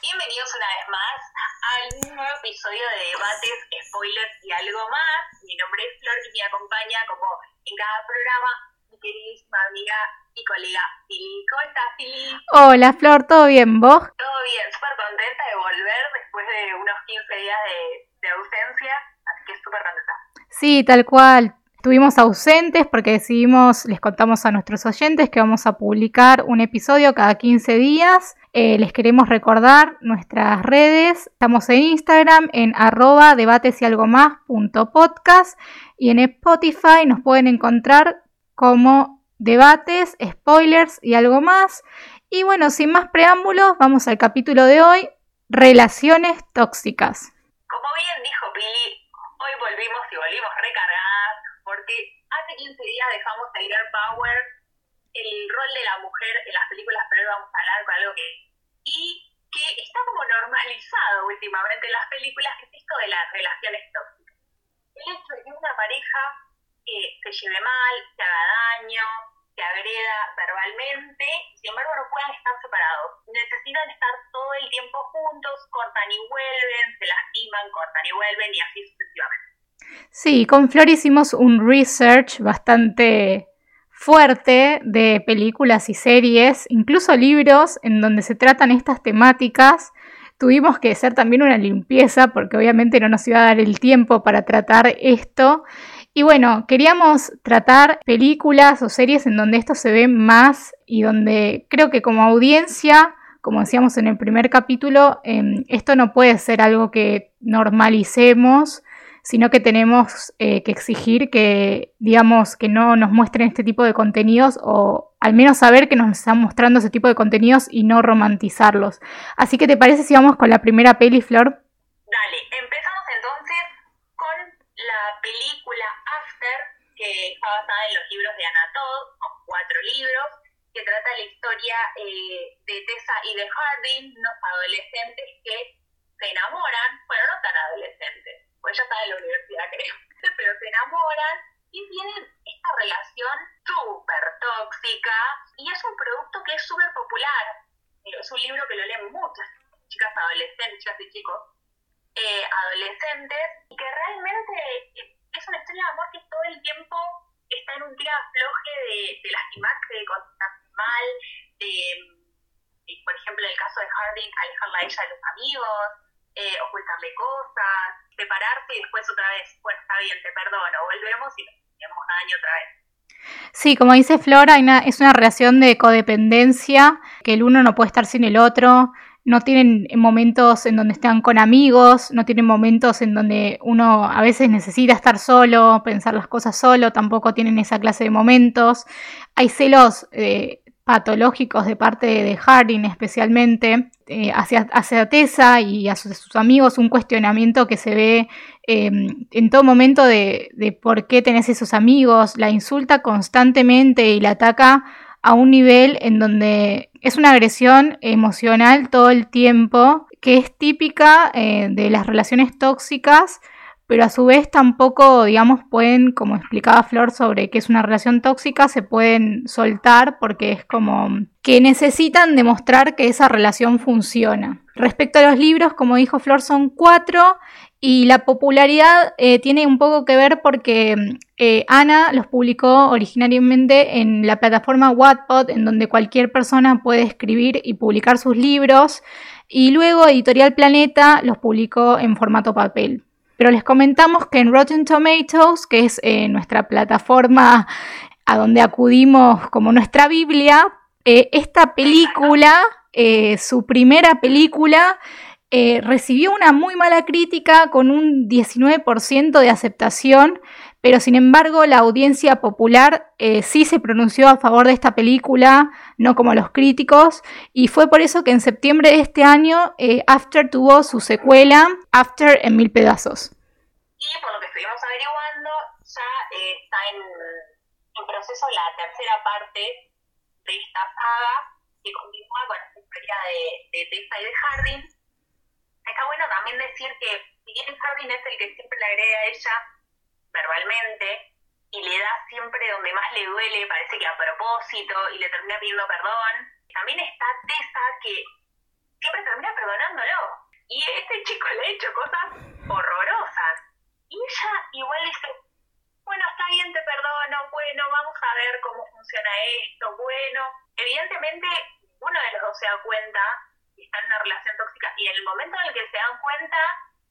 Bienvenidos una vez más al nuevo episodio de Debates, Spoilers y algo más. Mi nombre es Flor y me acompaña, como en cada programa, mi queridísima amiga y colega Fili. ¿Cómo estás, Fili? Hola, Flor, ¿todo bien? ¿Vos? Todo bien, súper contenta de volver después de unos 15 días de, de ausencia, así que súper contenta. Sí, tal cual. Estuvimos ausentes porque decidimos, les contamos a nuestros oyentes que vamos a publicar un episodio cada 15 días. Eh, les queremos recordar nuestras redes. Estamos en Instagram en arroba debates y en Spotify nos pueden encontrar como debates, spoilers y algo más. Y bueno, sin más preámbulos, vamos al capítulo de hoy, relaciones tóxicas. Como bien dijo Pili, hoy volvimos y volvimos recargadas hace 15 días dejamos de Girl Power, el rol de la mujer en las películas, pero hoy vamos a hablar con algo que... y que está como normalizado últimamente en las películas, que es esto de las relaciones tóxicas. El hecho de que una pareja eh, se lleve mal, se haga daño, se agreda verbalmente, sin embargo no puedan estar separados. Necesitan estar todo el tiempo juntos, cortan y vuelven, se lastiman, cortan y vuelven y así sucesivamente. Sí, con Flor hicimos un research bastante fuerte de películas y series, incluso libros en donde se tratan estas temáticas. Tuvimos que hacer también una limpieza porque obviamente no nos iba a dar el tiempo para tratar esto. Y bueno, queríamos tratar películas o series en donde esto se ve más y donde creo que como audiencia, como decíamos en el primer capítulo, eh, esto no puede ser algo que normalicemos sino que tenemos eh, que exigir que, digamos, que no nos muestren este tipo de contenidos o al menos saber que nos están mostrando ese tipo de contenidos y no romantizarlos. Así que, ¿te parece si vamos con la primera peli, Flor? Dale, empezamos entonces con la película After, que está basada en los libros de Anatole, son cuatro libros, que trata la historia eh, de Tessa y de Harding, unos adolescentes que se enamoran, bueno, no tan adolescentes, pues ya está en la universidad creo, pero se enamoran y tienen esta relación súper tóxica y es un producto que es súper popular. Es un libro que lo leen muchas chicas adolescentes, chicas y chicos eh, adolescentes y que realmente es una historia de amor que todo el tiempo está en un tira floje de, de lastimarse, de contestarse mal, de, por ejemplo, en el caso de Harding, alejarla a ella de los amigos, eh, ocultarle cosas, separarse y después otra vez, bueno, está bien, te perdono, volvemos y nos daño otra vez. Sí, como dice Flora, es una relación de codependencia, que el uno no puede estar sin el otro, no tienen momentos en donde están con amigos, no tienen momentos en donde uno a veces necesita estar solo, pensar las cosas solo, tampoco tienen esa clase de momentos. Hay celos eh, patológicos de parte de Harding especialmente eh, hacia, hacia, Tessa y a sus, amigos, un cuestionamiento que se ve eh, en todo momento de, de, por qué tenés esos amigos, la insulta constantemente y la ataca a un nivel en donde es una agresión emocional todo el tiempo, que es típica eh, de las relaciones tóxicas, pero a su vez tampoco, digamos, pueden, como explicaba Flor sobre que es una relación tóxica, se pueden soltar porque es como que necesitan demostrar que esa relación funciona. Respecto a los libros, como dijo Flor, son cuatro y la popularidad eh, tiene un poco que ver porque eh, Ana los publicó originariamente en la plataforma Wattpad, en donde cualquier persona puede escribir y publicar sus libros, y luego Editorial Planeta los publicó en formato papel. Pero les comentamos que en Rotten Tomatoes, que es eh, nuestra plataforma a donde acudimos como nuestra Biblia, eh, esta película, eh, su primera película, recibió una muy mala crítica con un 19% de aceptación, pero sin embargo la audiencia popular sí se pronunció a favor de esta película, no como los críticos, y fue por eso que en septiembre de este año After tuvo su secuela, After en mil pedazos. Y por lo que estuvimos averiguando, ya eh, está en, en, proceso la tercera parte de esta saga que continúa con la historia de, de Tessa y de Harding. Está bueno también decir que si bien Harding es el que siempre le agrega a ella verbalmente y le da siempre donde más le duele, parece que a propósito, y le termina pidiendo perdón, también está Tessa que siempre termina perdonando hecho cosas horrorosas. Y ella igual dice, bueno, está bien, te perdono, bueno, vamos a ver cómo funciona esto, bueno. Evidentemente, uno de los dos se da cuenta que está en una relación tóxica y en el momento en el que se dan cuenta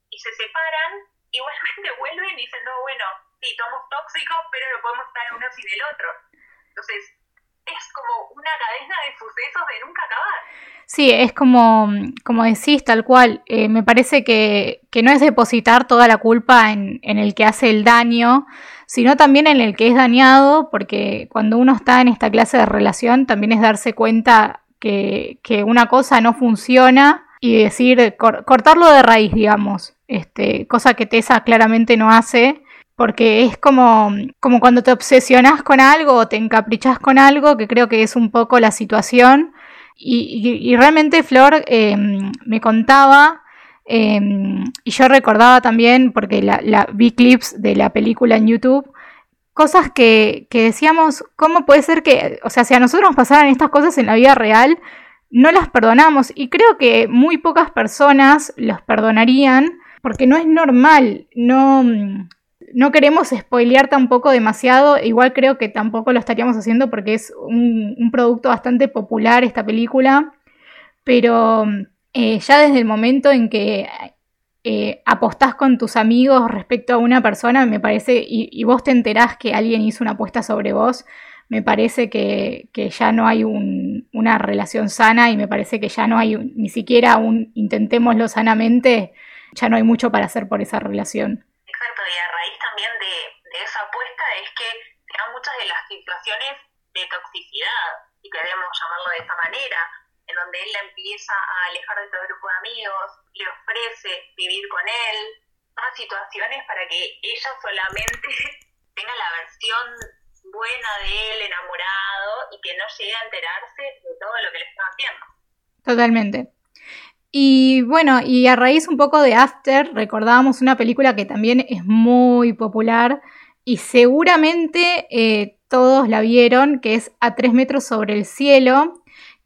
y se separan, igualmente vuelven y dicen, no, bueno, sí, somos tóxicos, pero no podemos estar uno sin el otro. Entonces, es como una cadena de sucesos de nunca acabar. Sí, es como, como decís, tal cual. Eh, me parece que, que, no es depositar toda la culpa en, en, el que hace el daño, sino también en el que es dañado, porque cuando uno está en esta clase de relación, también es darse cuenta que, una cosa no funciona y decir, cortarlo de raíz, digamos, este, cosa que Tessa claramente no hace porque es como, como cuando te obsesionas con algo o te encaprichas con algo, que creo que es un poco la situación. Y, realmente Flor em, me contaba, em, y yo recordaba también, porque la, vi clips de la película en YouTube, cosas que, que decíamos, ¿cómo puede ser que, o sea, si a nosotros nos pasaran estas cosas en la vida real, no las perdonamos? Y creo que muy pocas personas las perdonarían, porque no es normal, no no queremos spoilear tampoco demasiado, igual creo que tampoco lo estaríamos haciendo porque es un, producto bastante popular esta película, pero eh, ya desde el momento en que eh, apostás con tus amigos respecto a una persona, me parece, y, vos te enterás que alguien hizo una apuesta sobre vos, me parece que, ya no hay una relación sana y me parece que ya no hay ni siquiera un intentémoslo sanamente, ya no hay mucho para hacer por esa relación. Exacto, y a raíz también de, esa apuesta es que se dan muchas de las situaciones de toxicidad, si queremos llamarlo de esa manera, en donde él la empieza a alejar de todo grupo de amigos, le ofrece vivir con él, todas situaciones para que ella solamente tenga la versión buena de él, enamorado, y que no llegue a enterarse de todo lo que le está haciendo. Totalmente. Y bueno, y a raíz un poco de After, recordábamos una película que también es muy popular y seguramente eh, todos la vieron, que es A tres metros sobre el cielo,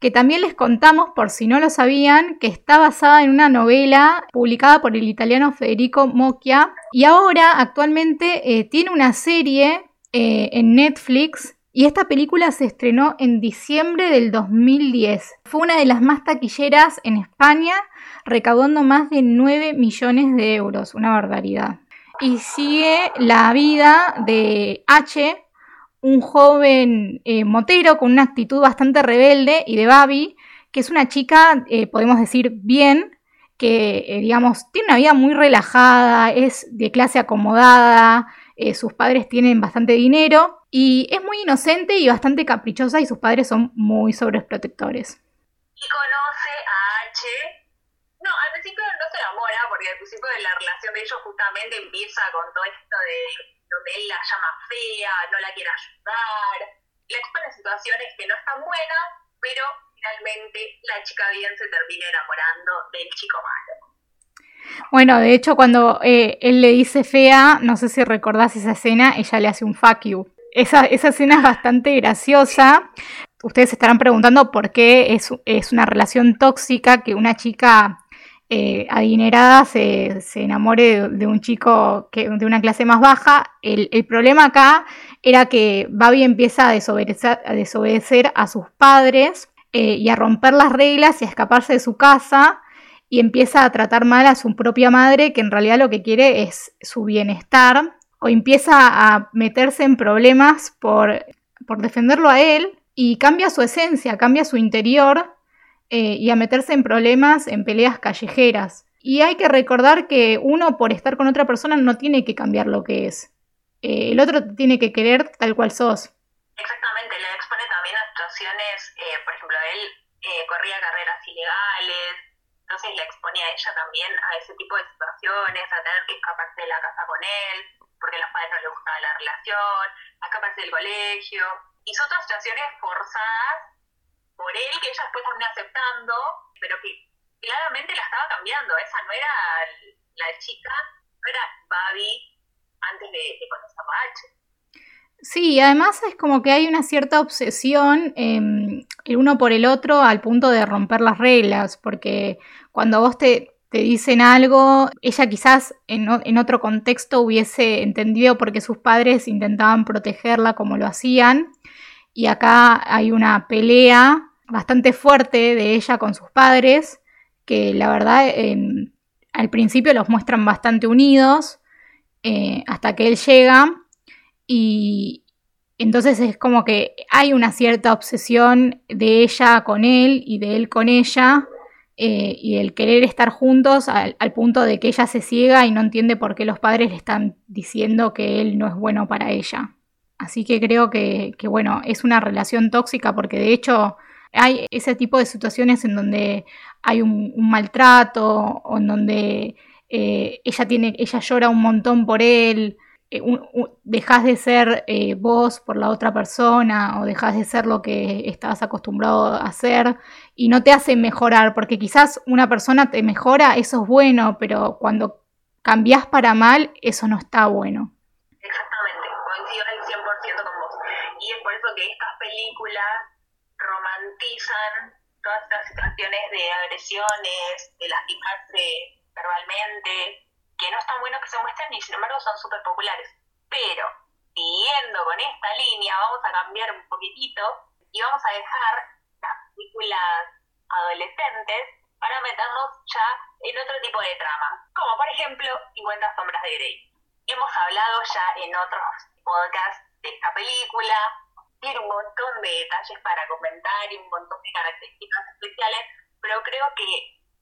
que también les contamos, por si no lo sabían, que está basada en una novela publicada por el italiano Federico Mocchia y ahora actualmente eh, tiene una serie eh, en Netflix y esta película se estrenó en diciembre del 2010. Fue una de las más taquilleras en España, recaudando más de 9 millones de euros, una barbaridad. Y sigue la vida de H, un joven eh, motero con una actitud bastante rebelde, y de Babi, que es una chica, eh, podemos decir, bien, que, eh, digamos, tiene una vida muy relajada, es de clase acomodada, sus padres tienen bastante dinero y es muy inocente y bastante caprichosa y sus padres son muy sobreprotectores. Y conoce a H. No, al principio no se enamora porque al principio de la relación de ellos justamente empieza con todo esto de él la llama fea, no la quiere ayudar, le expone situaciones que no están buenas, pero finalmente la chica bien se termina enamorando del chico malo. Bueno, de hecho, cuando eh, él le dice fea, no sé si recordás esa escena, ella le hace un fuck you esa, escena es bastante graciosa. Ustedes estarán preguntando por qué es, una relación tóxica que una chica eh, adinerada se, enamore de, un chico que, de una clase más baja. El, problema acá era que Babi empieza a desobedecer a, sus padres eh, y a romper las reglas y a escaparse de su casa y empieza a tratar mal a su propia madre que en realidad lo que quiere es su bienestar o empieza a meterse en problemas por, defenderlo a él y cambia su esencia, cambia su interior eh, y a meterse en problemas, en peleas callejeras. Y hay que recordar que uno por estar con otra persona no tiene que cambiar lo que es. Eh, el otro tiene que querer tal cual sos. Exactamente, le expone también a situaciones, eh, por ejemplo, él corría carreras ilegales, entonces le expone a ella también a ese tipo de situaciones, a tener que escaparse de la casa con él, porque a los padres no les gustaba la relación, a escaparse del colegio. Y son todas situaciones forzadas por él que ella después termina aceptando, pero que claramente la estaba cambiando. Esa no era la chica, no era Babi antes de, conocer a Pache. Sí, además es como que hay una cierta obsesión el uno por el otro al punto de romper las reglas, porque cuando vos te, te dicen algo, ella quizás en, en, otro contexto hubiese entendido porque sus padres intentaban protegerla como lo hacían. Y acá hay una pelea bastante fuerte de ella con sus padres, que la verdad al principio los muestran bastante unidos, eh, hasta que él llega y entonces es como que hay una cierta obsesión de ella con él y de él con ella. Eh, y el querer estar juntos al, punto de que ella se ciega y no entiende por qué los padres le están diciendo que él no es bueno para ella. Así que creo que, que bueno, es una relación tóxica porque de hecho hay ese tipo de situaciones en donde hay un, maltrato o en donde eh, ella, tiene, ella llora un montón por él, eh, dejas de ser eh, vos por la otra persona o dejas de ser lo que estabas acostumbrado a hacer y no te hace mejorar, porque quizás una persona te mejora, eso es bueno, pero cuando cambias para mal, eso no está bueno. Exactamente, coincido al 100% con vos. Y es por eso que estas películas romantizan todas estas situaciones de agresiones, de lastimarse verbalmente, que no están buenos que se muestren y sin embargo son súper populares. Pero, siguiendo con esta línea, vamos a cambiar un poquitito y vamos a dejar las películas adolescentes para meternos ya en otro tipo de trama, como por ejemplo 50 sombras de Grey. Hemos hablado ya en otros podcasts de esta película, tiene un montón de detalles para comentar y un montón de características especiales, pero creo que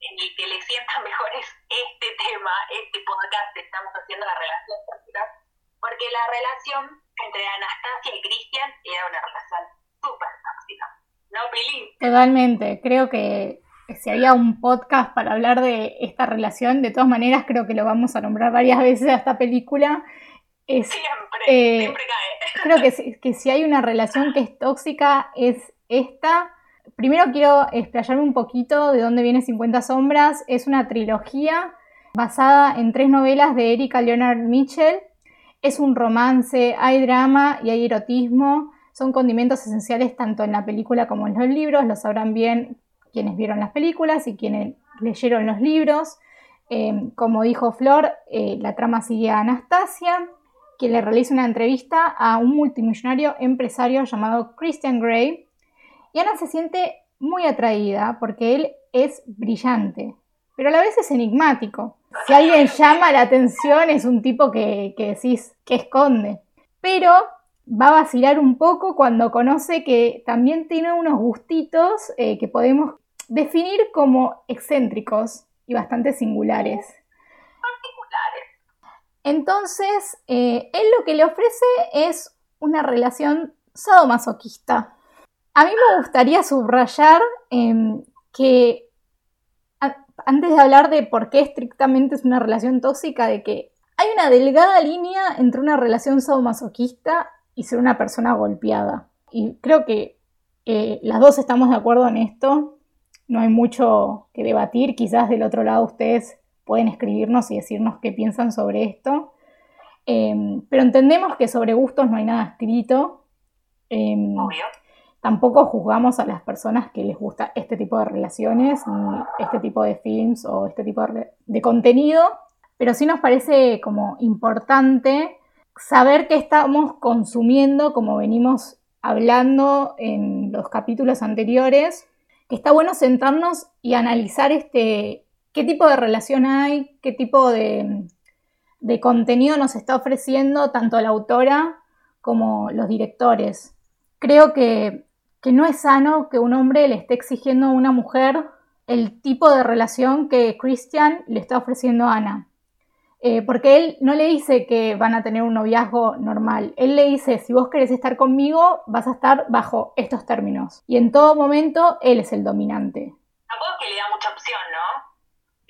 en el que le sienta mejor es este tema, este podcast que estamos haciendo la relación porque la relación entre Anastasia y Cristian era una relación súper tóxica. ¿No, Pili? Totalmente. Creo que si había un podcast para hablar de esta relación, de todas maneras creo que lo vamos a nombrar varias veces a esta película. Es, siempre, eh, siempre cae creo que, que si hay una relación que es tóxica es esta. Primero quiero explayarme un poquito de dónde viene 50 sombras. Es una trilogía basada en tres novelas de Erika Leonard Mitchell. Es un romance, hay drama y hay erotismo. Son condimentos esenciales tanto en la película como en los libros. Lo sabrán bien quienes vieron las películas y quienes leyeron los libros. Eh, como dijo Flor, eh, la trama sigue a Anastasia, que le realiza una entrevista a un multimillonario empresario llamado Christian Grey. Y Ana se siente muy atraída porque él es brillante, pero a la vez es enigmático. Si alguien llama la atención es un tipo que, decís que esconde. Pero va a vacilar un poco cuando conoce que también tiene unos gustitos eh, que podemos definir como excéntricos y bastante singulares. Entonces, eh, él lo que le ofrece es una relación sadomasoquista. A mí me gustaría subrayar em, que antes de hablar de por qué estrictamente es una relación tóxica, de que hay una delgada línea entre una relación sadomasoquista y ser una persona golpeada. Y creo que eh, las dos estamos de acuerdo en esto. No hay mucho que debatir. Quizás del otro lado ustedes pueden escribirnos y decirnos qué piensan sobre esto. Em, pero entendemos que sobre gustos no hay nada escrito. Em, tampoco juzgamos a las personas que les gusta este tipo de relaciones, ni este tipo de films o este tipo de, contenido, pero sí nos parece como importante saber qué estamos consumiendo, como venimos hablando en los capítulos anteriores, que está bueno sentarnos y analizar este, qué tipo de relación hay, qué tipo de, contenido nos está ofreciendo tanto la autora como los directores. Creo que, no es sano que un hombre le esté exigiendo a una mujer el tipo de relación que Christian le está ofreciendo a Ana. Eh, porque él no le dice que van a tener un noviazgo normal. Él le dice, si vos querés estar conmigo, vas a estar bajo estos términos. Y en todo momento, él es el dominante. Tampoco es que le da.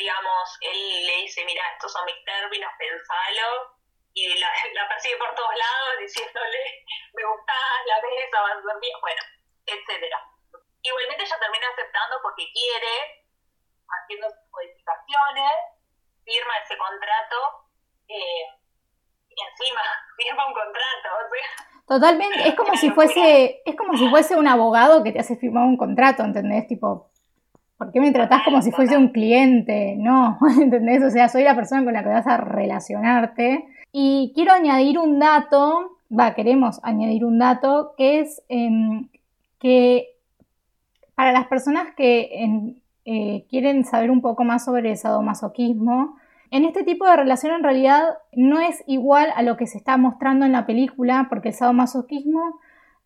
Digamos, él le dice, mira, estos son mis términos, pensalo, y la, la persigue por todos lados diciéndole, me gustás, la besa, vas a bien, bueno, etcétera. Igualmente ella termina aceptando porque quiere, haciendo sus modificaciones, firma ese contrato, eh, y encima firma un contrato, o sea... Totalmente, es como si fuese, es como si fuese un abogado que te hace firmar un contrato, ¿entendés? Tipo, ¿Por qué me tratás como si fuese un cliente? No, ¿entendés? O sea, soy la persona con la que vas a relacionarte. Y quiero añadir un dato, va, queremos añadir un dato, que es em, que para las personas que eh, quieren saber un poco más sobre el sadomasoquismo, en este tipo de relación en realidad no es igual a lo que se está mostrando en la película, porque el sadomasoquismo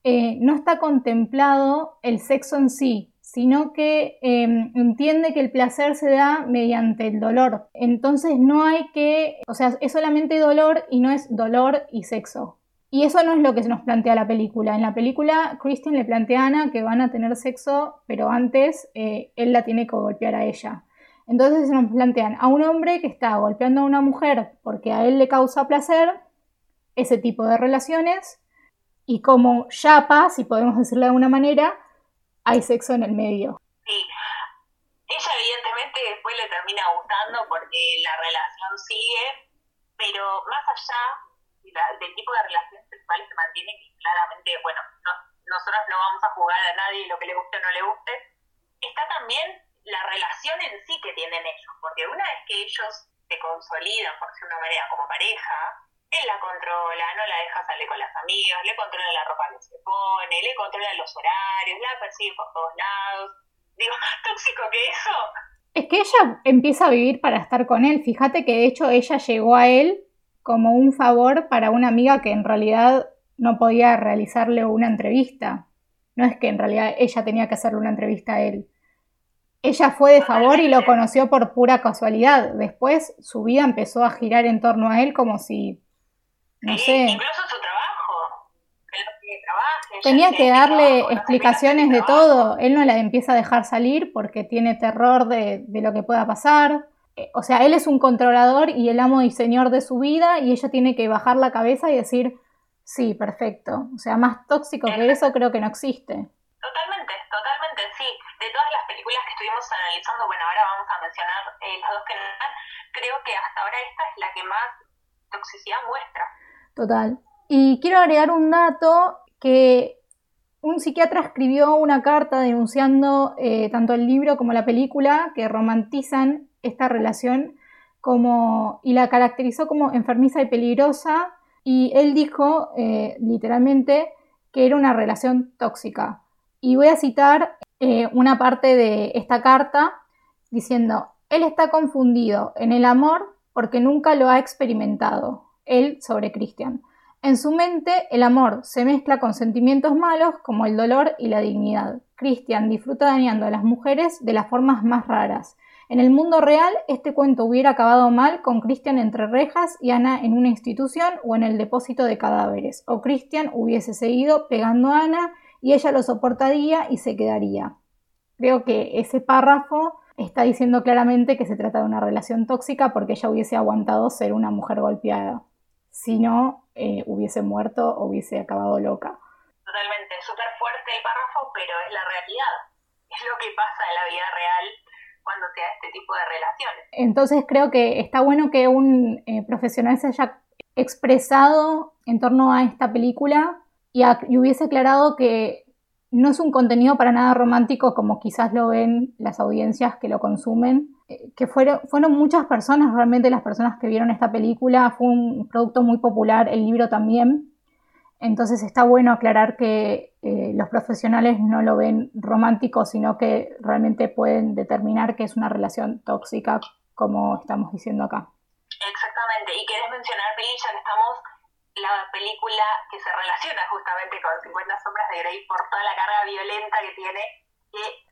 eh, no está contemplado el sexo en sí, sino que em, entiende que el placer se da mediante el dolor. Entonces no hay que, o sea, es solamente dolor y no es dolor y sexo. Y eso no es lo que se nos plantea la película. En la película, Christian le plantea a Ana que van a tener sexo, pero antes eh, él la tiene que golpear a ella. Entonces se nos plantean a un hombre que está golpeando a una mujer porque a él le causa placer, ese tipo de relaciones, y como yapa, si podemos decirlo de alguna manera, hay sexo en el medio. Sí. Ella evidentemente después le termina gustando porque la relación sigue, pero más allá del tipo de relaciones sexuales se mantiene que claramente, bueno, nosotros no vamos a jugar a nadie lo que le guste o no le guste, está también la relación en sí que tienen ellos, porque una vez que ellos se consolidan, por decirlo de una manera, como pareja, él la controla, no la deja salir con las amigas, le controla la ropa que se pone, le controla los horarios, la persigue por todos lados. Digo, más tóxico que eso. Es que ella empieza a vivir para estar con él. Fíjate que de hecho ella llegó a él como un favor para una amiga que en realidad no podía realizarle una entrevista. No es que en realidad ella tenía que hacerle una entrevista a él. Ella fue de favor y lo conoció por pura casualidad. Después su vida empezó a girar en torno a él como si no sé. Incluso su trabajo. Tenía que darle explicaciones de todo. Él no la empieza a dejar salir porque tiene terror de, lo que pueda pasar. Eh, o sea, él es un controlador y el amo y señor de su vida y ella tiene que bajar la cabeza y decir, sí, perfecto. O sea, más tóxico que eso creo que no existe. Totalmente, totalmente, sí. De todas las películas que estuvimos analizando, bueno, ahora vamos a mencionar eh, las dos que dan, creo que hasta ahora esta es la que más toxicidad muestra. Total. Y quiero agregar un dato que un psiquiatra escribió una carta denunciando eh, tanto el libro como la película que romantizan esta relación como, y la caracterizó como enfermiza y peligrosa. Y él dijo eh, literalmente que era una relación tóxica. Y voy a citar eh, una parte de esta carta diciendo, él está confundido en el amor porque nunca lo ha experimentado él sobre Christian. En su mente, el amor se mezcla con sentimientos malos como el dolor y la dignidad. Christian disfruta dañando a las mujeres de las formas más raras. En el mundo real, este cuento hubiera acabado mal con Christian entre rejas y Ana en una institución o en el depósito de cadáveres. O Christian hubiese seguido pegando a Ana y ella lo soportaría y se quedaría. Creo que ese párrafo está diciendo claramente que se trata de una relación tóxica porque ella hubiese aguantado ser una mujer golpeada si no eh, hubiese muerto o hubiese acabado loca. Totalmente, súper fuerte el párrafo, pero es la realidad. Es lo que pasa en la vida real cuando se da este tipo de relaciones. Entonces creo que está bueno que un eh, profesional se haya expresado en torno a esta película y, y, hubiese aclarado que no es un contenido para nada romántico como quizás lo ven las audiencias que lo consumen, que fueron, fueron muchas personas, realmente las personas que vieron esta película, fue un producto muy popular, el libro también, entonces está bueno aclarar que eh, los profesionales no lo ven romántico, sino que realmente pueden determinar que es una relación tóxica, como estamos diciendo acá. Exactamente, y querés mencionar, Pili, ya que estamos, la película que se relaciona justamente con 50 sombras de Grey por toda la carga violenta que tiene, que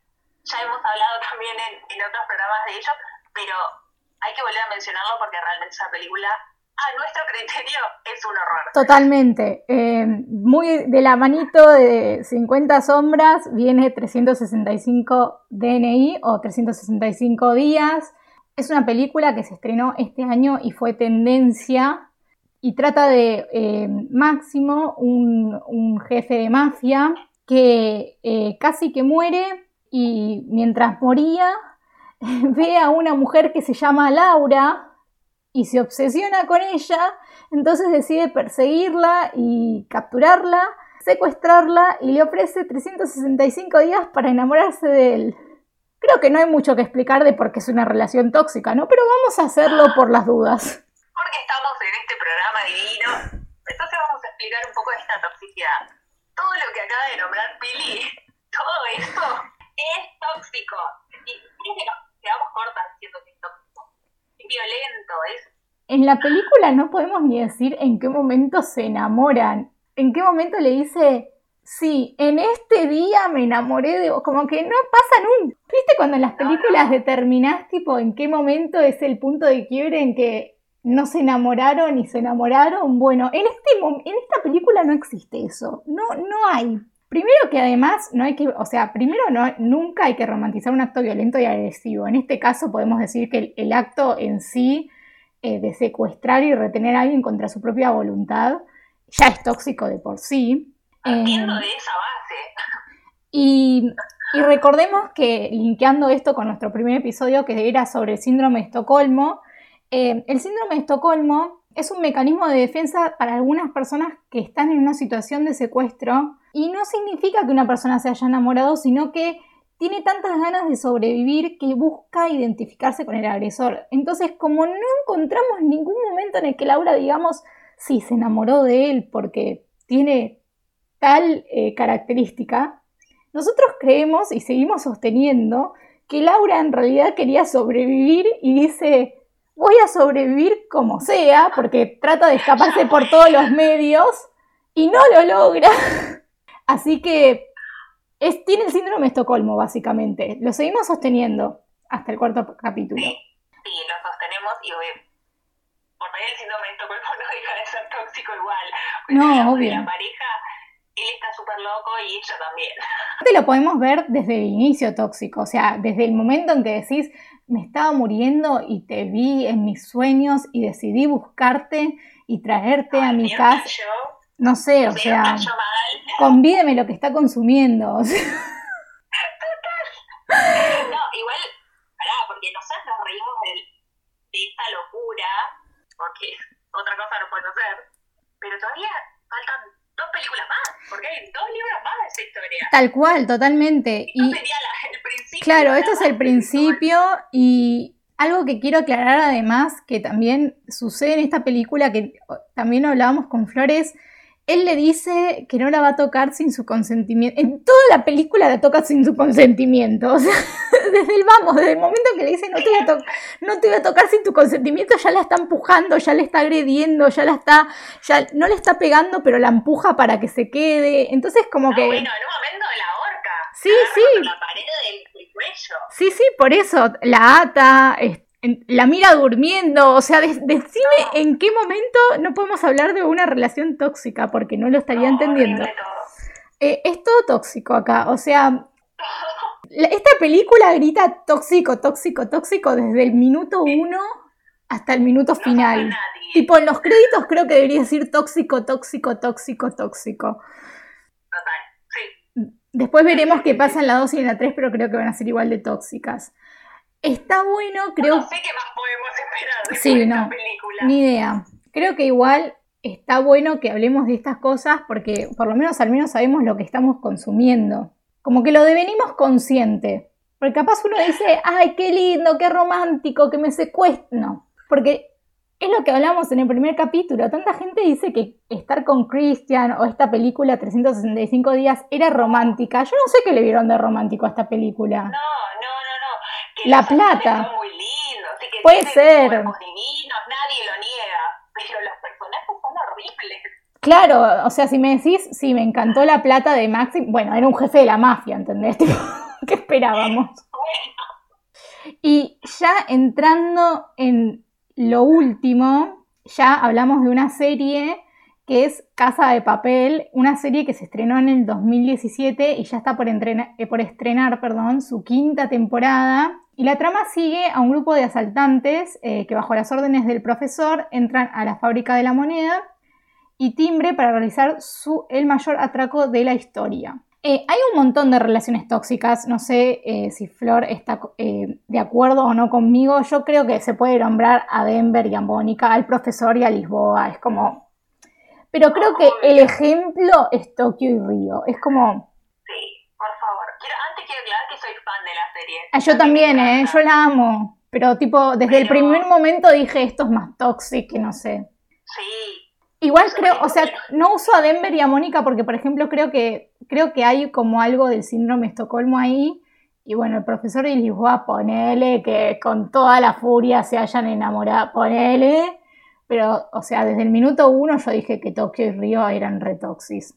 ya hemos hablado también en, otros programas de ello, pero hay que volver a mencionarlo porque realmente esa película a nuestro criterio es un horror. Totalmente. Eh, muy de la manito de 50 sombras viene 365 DNI o 365 días. Es una película que se estrenó este año y fue tendencia y trata de eh, Máximo, un, un, jefe de mafia que eh, casi que muere y mientras moría ve a una mujer que se llama Laura y se obsesiona con ella, entonces decide perseguirla y capturarla, secuestrarla y le ofrece 365 días para enamorarse de él. creo que no hay mucho que explicar de por qué es una relación tóxica, ¿no? Pero vamos a hacerlo por las dudas. Porque estamos en este programa divino, entonces vamos a explicar un poco de esta toxicidad. Todo lo que acaba de nombrar Pili, todo esto es tóxico. Y que nos quedamos cortas diciendo que es tóxico. Es violento, es... En la película no podemos ni decir en qué momento se enamoran. En qué momento le dice, sí, en este día me enamoré de vos, como que no pasa nunca. ¿Viste cuando en las películas determinás tipo en qué momento es el punto de quiebre en que no se enamoraron y se enamoraron? Bueno, en, este, en esta película no existe eso, no, no hay. Primero que además no hay que, o sea, primero no, nunca hay que romantizar un acto violento y agresivo. En este caso podemos decir que el, acto en sí eh, de secuestrar y retener a alguien contra su propia voluntad ya es tóxico de por sí. Partiendo de esa base. Y, recordemos que, linkeando esto con nuestro primer episodio, que era sobre el síndrome de Estocolmo, eh, el síndrome de Estocolmo es un mecanismo de defensa para algunas personas que están en una situación de secuestro y no significa que una persona se haya enamorado, sino que tiene tantas ganas de sobrevivir que busca identificarse con el agresor. Entonces, como no encontramos ningún momento en el que Laura digamos, sí, se enamoró de él porque tiene tal eh, característica, nosotros creemos y seguimos sosteniendo que Laura en realidad quería sobrevivir y dice, voy a sobrevivir como sea, porque trata de escaparse por todos los medios y no lo logra. Así que es, tiene el síndrome de Estocolmo, básicamente. Lo seguimos sosteniendo hasta el cuarto capítulo. Sí, lo sostenemos y por el síndrome de Estocolmo no deja de ser tóxico igual. No, obvio. La pareja él está súper loco y ella también. Te lo podemos ver desde el inicio tóxico, o sea, desde el momento en que decís, me estaba muriendo y te vi en mis sueños y decidí buscarte y traerte a mi casa. No sé, o sea, convídeme lo que está consumiendo. Total. No, igual, pará, porque nosotros nos reímos de, de esta locura, porque otra cosa no puede ser, pero todavía faltan dos películas más, porque hay dos libros más de esa historia. Tal cual, totalmente. y sería el principio. Claro, este es el principio y algo que quiero aclarar además, que también sucede en esta película, que también hablábamos con Flores, él le dice que no la va a tocar sin su consentimiento. En toda la película la toca sin su consentimiento. O sea, desde el vamos, desde el momento que le dice no te, voy a no te voy a tocar sin tu consentimiento, ya la está empujando, ya le está agrediendo, ya la está, ya no le está pegando, pero la empuja para que se quede. Entonces como que... Bueno, en un momento la horca. Sí, sí. La pared del, cuello. Sí, sí, por eso la ata, la mira durmiendo, o sea, decime en qué momento no podemos hablar de una relación tóxica, porque no lo estaría entendiendo. Eh, es todo tóxico acá, o sea, esta película grita tóxico, tóxico, tóxico desde el minuto uno hasta el minuto final. Tipo, en los créditos creo que debería decir tóxico, tóxico, tóxico, tóxico. Total, sí. Después veremos qué pasa en la 2 y en la 3, pero creo que van a ser igual de tóxicas. Está bueno, creo. No sé qué más podemos esperar de sí, esta película. Ni idea. Creo que igual está bueno que hablemos de estas cosas porque por lo menos al menos sabemos lo que estamos consumiendo. Como que lo devenimos consciente. Porque capaz uno dice, ay, qué lindo, qué romántico, que me secuestro. No, porque es lo que hablamos en el primer capítulo. Tanta gente dice que estar con Christian o esta película 365 días era romántica. Yo no sé qué le vieron de romántico a esta película. No, no, no la plata. Son muy lindos, que Puede ser. divinos, nadie lo niega, pero los personajes son horribles. Claro, o sea, si me decís, sí, me encantó la plata de Maxi, bueno, era un jefe de la mafia, ¿entendés? ¿Qué esperábamos? Bueno. Y ya entrando en lo último, ya hablamos de una serie que es Casa de Papel, una serie que se estrenó en el 2017 y ya está por, eh, por estrenar perdón, su quinta temporada. Y la trama sigue a un grupo de asaltantes eh, que bajo las órdenes del profesor entran a la fábrica de la moneda y timbre para realizar su, el mayor atraco de la historia. Eh, hay un montón de relaciones tóxicas, no sé si Flor está de acuerdo o no conmigo, yo creo que se puede nombrar a Denver y a Mónica, al profesor y a Lisboa, es como pero creo que el ejemplo es Tokio y Río. Es como. Sí, por favor. Quiero, antes quiero aclarar que soy fan de la serie. Ah, yo también, ¿eh? Yo la amo. Pero tipo, desde el primer momento dije, esto es más tóxico, que no sé. Sí. Igual creo, o sea, no uso a Denver y a Mónica porque, por ejemplo, creo que, creo que hay como algo del síndrome Estocolmo ahí. Y bueno, el profesor de Lisboa, ponele que con toda la furia se hayan enamorado, ponele. Pero, o sea, desde el minuto uno yo dije que Tokio y Río eran retoxis.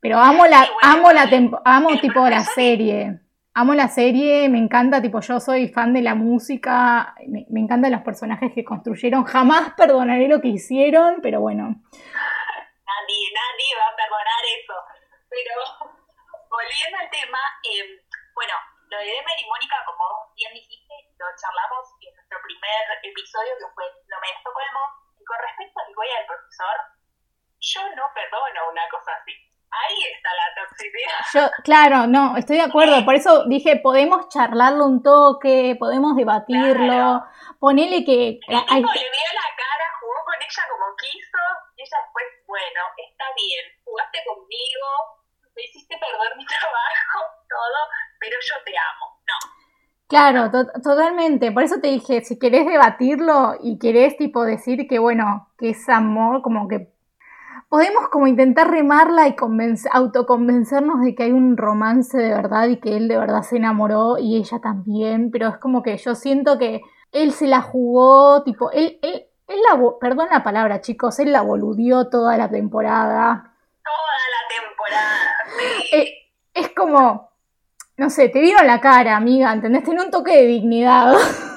Pero amo la, amo la amo tipo la serie amo la serie, me encanta, tipo, yo soy fan de la música, me, encantan los personajes que construyeron, jamás perdonaré lo que hicieron, pero bueno. Nadie, nadie va a perdonar eso. Pero volviendo al tema, em, bueno, lo de Demer y Mónica, como bien dijiste, lo charlamos en nuestro primer episodio que fue No me Estocolmo, y con respecto al Goya del profesor, yo no perdono una cosa así. Ahí está la toxicidad. Yo, claro, no, estoy de acuerdo. Por eso dije, podemos charlarlo un toque, podemos debatirlo. Ponele que. El tipo le dio la cara, jugó con ella como quiso, y ella después, bueno, está bien, jugaste conmigo, me hiciste perder mi trabajo, todo, pero yo te amo. No. Claro, totalmente. Por eso te dije, si querés debatirlo y querés tipo decir que bueno, que es amor, como que podemos como intentar remarla y autoconvencernos de que hay un romance de verdad y que él de verdad se enamoró y ella también, pero es como que yo siento que él se la jugó, tipo, él, él, él la, perdón la palabra chicos, él la boludió toda la temporada. Toda la temporada, eh, es como, no sé, te vieron la cara, amiga, ¿entendés? Tiene un toque de dignidad.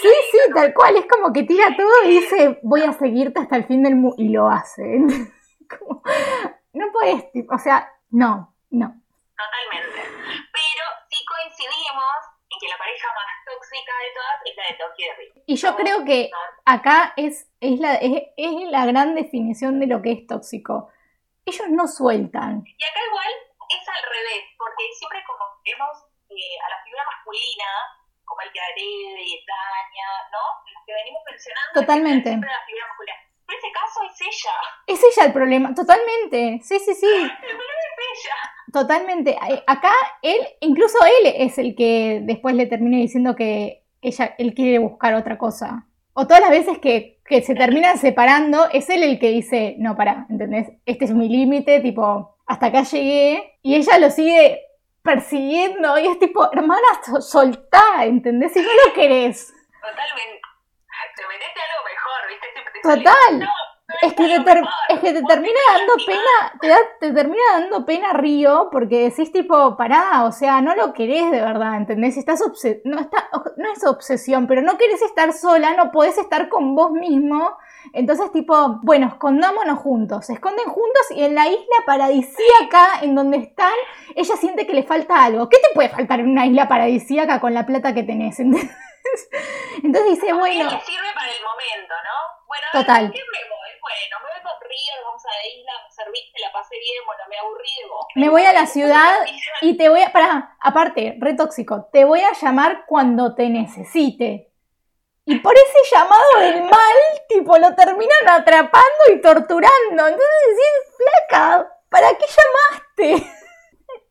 sí, sí, tal cual, es como que tira todo y dice, voy a seguirte hasta el fin del mundo, y lo hace. no puedes, o sea, no, no. Totalmente. Pero sí coincidimos en que la pareja más tóxica de todas es la de Tokio y yo creo que acá es, es, la, es, es la gran definición de lo que es tóxico. Ellos no sueltan. Y acá igual es al revés, porque siempre como vemos eh, a la figura masculina como el que agrede y daña, ¿no? Los que venimos mencionando. Totalmente. Siempre la figura masculina. Pero ese caso es ella. Es ella el problema, totalmente. Sí, sí, sí. El problema es ella. Totalmente. Acá él, incluso él es el que después le termina diciendo que ella, él quiere buscar otra cosa. O todas las veces que, que se terminan separando, es él el que dice, no, para, ¿entendés? Este es mi límite, tipo, hasta acá llegué. Y ella lo sigue persiguiendo y es tipo, hermana, soltá, ¿entendés? Si no lo querés. Totalmente. Te mereces algo mejor, ¿viste? Total. es, que te es que te termina dando pena, te, da, te termina dando pena Río porque decís tipo, pará, o sea, no lo querés de verdad, ¿entendés? Estás no, está, no es obsesión, pero no querés estar sola, no podés estar con vos mismo entonces, tipo, bueno, escondámonos juntos. Se esconden juntos y en la isla paradisíaca en donde están, ella siente que le falta algo. ¿Qué te puede faltar en una isla paradisíaca con la plata que tenés? Entonces dice, bueno. Sirve para el momento, ¿no? Bueno, Total. ¿qué me voy? Bueno, me voy con Río, vamos a la isla, me serviste, la pasé bien, bueno, me aburrí de vos. Me voy a la ciudad y te voy a. Pará, aparte, re tóxico, te voy a llamar cuando te necesite. Y por ese llamado del mal, tipo, lo terminan atrapando y torturando. Entonces decís, flaca, ¿para qué llamaste?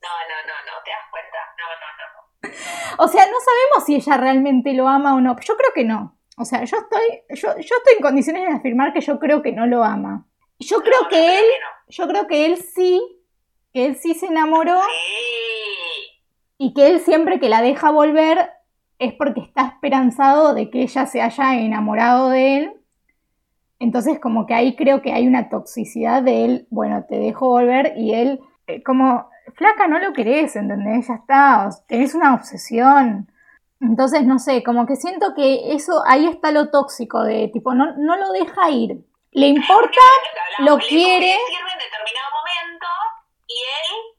No, no, no, no, te das cuenta. No, no, no. O sea, no sabemos si ella realmente lo ama o no. Yo creo que no. O sea, yo estoy, yo, yo estoy en condiciones de afirmar que yo creo que no lo ama. Yo creo que él, yo creo que él sí, que él sí se enamoró. Sí. Y que él siempre que la deja volver es porque está esperanzado de que ella se haya enamorado de él. Entonces como que ahí creo que hay una toxicidad de él, bueno, te dejo volver y él eh, como, flaca, no lo querés, ¿entendés? Ya está, tenés una obsesión. Entonces, no sé, como que siento que eso, ahí está lo tóxico de tipo, no, no lo deja ir. Le importa, lo quiere. en determinado momento y él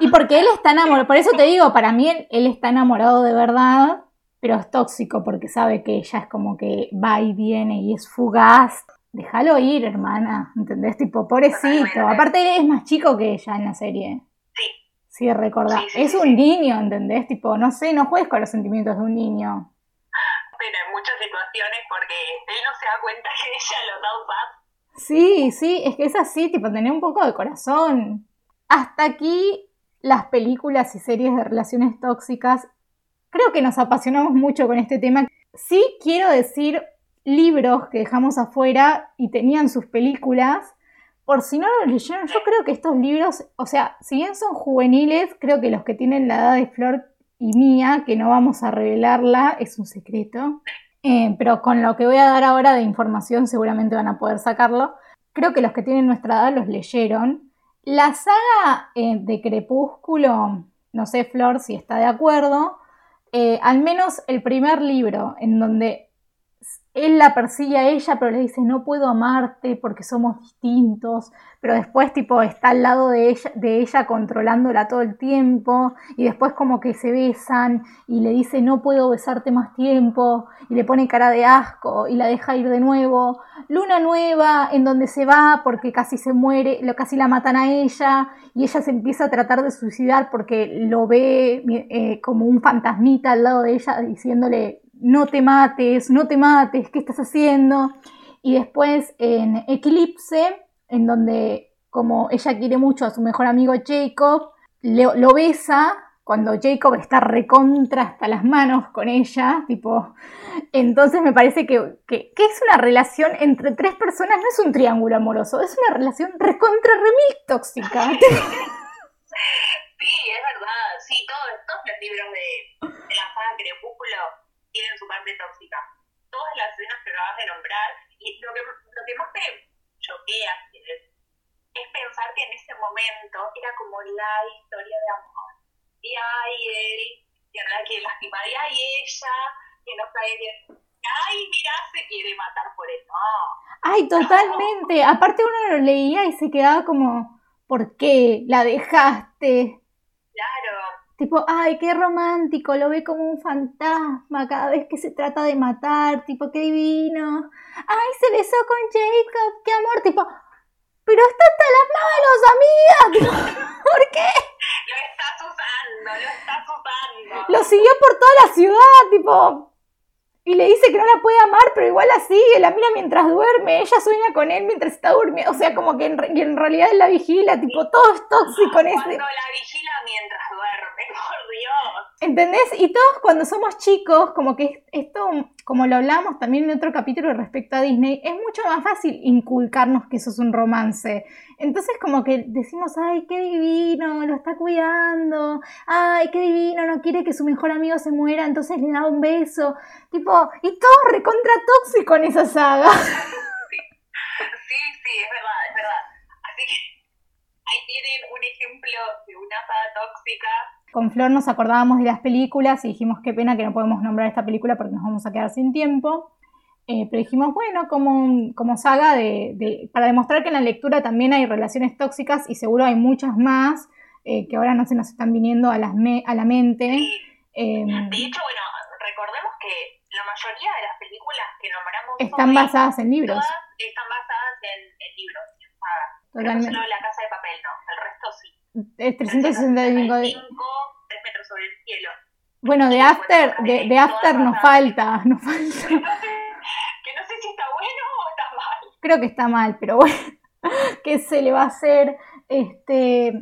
y porque él está enamorado, por eso te digo, para mí él, está enamorado de verdad, pero es tóxico porque sabe que ella es como que va y viene y es fugaz. Déjalo ir, hermana, ¿entendés? Tipo, pobrecito. Aparte él es más chico que ella en la serie. Sí. Sí, recordar. es un niño, ¿entendés? Tipo, no sé, no juegues con los sentimientos de un niño. Pero en muchas situaciones porque él no se da cuenta que ella lo da Sí, sí, es que es así, tipo, tener un poco de corazón. Hasta aquí las películas y series de relaciones tóxicas. Creo que nos apasionamos mucho con este tema. Sí quiero decir libros que dejamos afuera y tenían sus películas. Por si no lo leyeron, yo creo que estos libros, o sea, si bien son juveniles, creo que los que tienen la edad de Flor y mía, que no vamos a revelarla, es un secreto. Eh, pero con lo que voy a dar ahora de información seguramente van a poder sacarlo. Creo que los que tienen nuestra edad los leyeron. La saga eh, de Crepúsculo, no sé Flor si está de acuerdo, eh, al menos el primer libro en donde él la persigue a ella, pero le dice, no puedo amarte porque somos distintos, pero después tipo está al lado de ella, de ella controlándola todo el tiempo, y después como que se besan y le dice, no puedo besarte más tiempo, y le pone cara de asco y la deja ir de nuevo. Luna nueva, en donde se va porque casi se muere, casi la matan a ella, y ella se empieza a tratar de suicidar porque lo ve eh, como un fantasmita al lado de ella diciéndole no te mates, no te mates, ¿qué estás haciendo? Y después en Eclipse, en donde como ella quiere mucho a su mejor amigo Jacob, lo besa cuando Jacob está recontra hasta las manos con ella, tipo, entonces me parece que, que, es una relación entre tres personas, no es un triángulo amoroso, es una relación recontra remil tóxica. Sí, es verdad, sí, todos, los libros de, de la saga Crepúsculo tienen su parte tóxica. Todas las escenas que acabas de nombrar, y lo que, lo que más me choquea es, es pensar que en ese momento era como la historia de amor. Y hay él, que no la quiere lastimar, y ella, que no sabe bien. Ay, mira, se quiere matar por él. No. Ay, totalmente. Aparte uno lo leía y se quedaba como, ¿por qué la dejaste? Tipo, ay, qué romántico, lo ve como un fantasma cada vez que se trata de matar, tipo, qué divino. Ay, se besó con Jacob, qué amor, tipo, pero está hasta las manos, amiga. ¿Por qué? Lo estás usando, lo estás usando. Lo siguió por toda la ciudad, tipo, y le dice que no la puede amar, pero igual la sigue, la mira mientras duerme, ella sueña con él mientras está durmiendo, o sea, como que en, en realidad él la vigila, tipo, todo es tóxico en ese... Cuando la vigila mientras duerme, por Dios. ¿Entendés? Y todos cuando somos chicos, como que esto, como lo hablamos también en otro capítulo respecto a Disney, es mucho más fácil inculcarnos que eso es un romance. Entonces como que decimos, ay, qué divino, lo está cuidando, ay, qué divino, no quiere que su mejor amigo se muera, entonces le da un beso. Tipo, y todo recontra tóxico en esa saga. Sí, sí, es verdad, es verdad. Así que ahí tienen un ejemplo de una saga tóxica. Con Flor nos acordábamos de las películas y dijimos qué pena que no podemos nombrar esta película porque nos vamos a quedar sin tiempo. Eh, pero dijimos, bueno, como, como saga de, para demostrar que en la lectura también hay relaciones tóxicas y seguro hay muchas más eh, que ahora no se nos están viniendo a, las a la mente. Eh, de hecho, bueno, recordemos que la mayoría de las películas que nombramos están basadas en libros. están basadas en, libros, en sagas. Totalmente. solo La Casa de Papel, no, el resto sí. Es 365 de... 3 metros sobre el cielo. Bueno, de After, de, de After nos falta, nos falta. creo que está mal, pero bueno, ¿qué se le va a hacer? Este,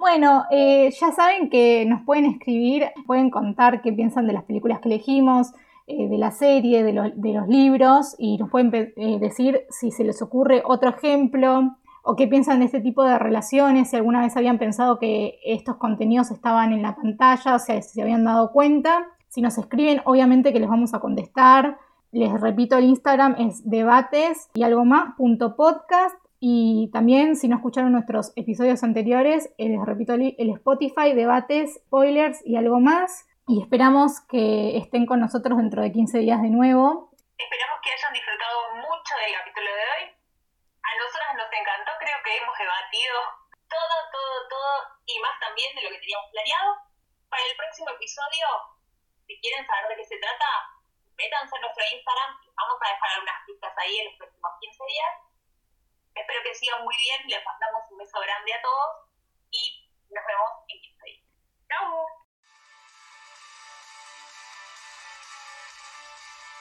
bueno, eh, ya saben que nos pueden escribir, pueden contar qué piensan de las películas que elegimos, eh, de la serie, de, los libros, y nos pueden eh, decir si se les ocurre otro ejemplo o qué piensan de este tipo de relaciones, si alguna vez habían pensado que estos contenidos estaban en la pantalla, o sea, si se habían dado cuenta. Si nos escriben, obviamente que les vamos a contestar. Les repito, el Instagram es debates y algo más punto podcast. Y también, si no escucharon nuestros episodios anteriores, eh, les repito el Spotify, debates, spoilers y algo más. Y esperamos que estén con nosotros dentro de 15 días de nuevo. Esperamos que hayan disfrutado mucho del capítulo de hoy. A nosotros nos encantó, creo que todo, todo, todo y más también de lo que teníamos planeado. Para el próximo episodio, si quieren saber de qué se trata, métanse en nuestro Instagram, vamos a dejar algunas pistas ahí en los próximos 15 días. Espero que sigan muy bien, les mandamos un beso grande a todos y nos vemos en 15 días. ¡Chao!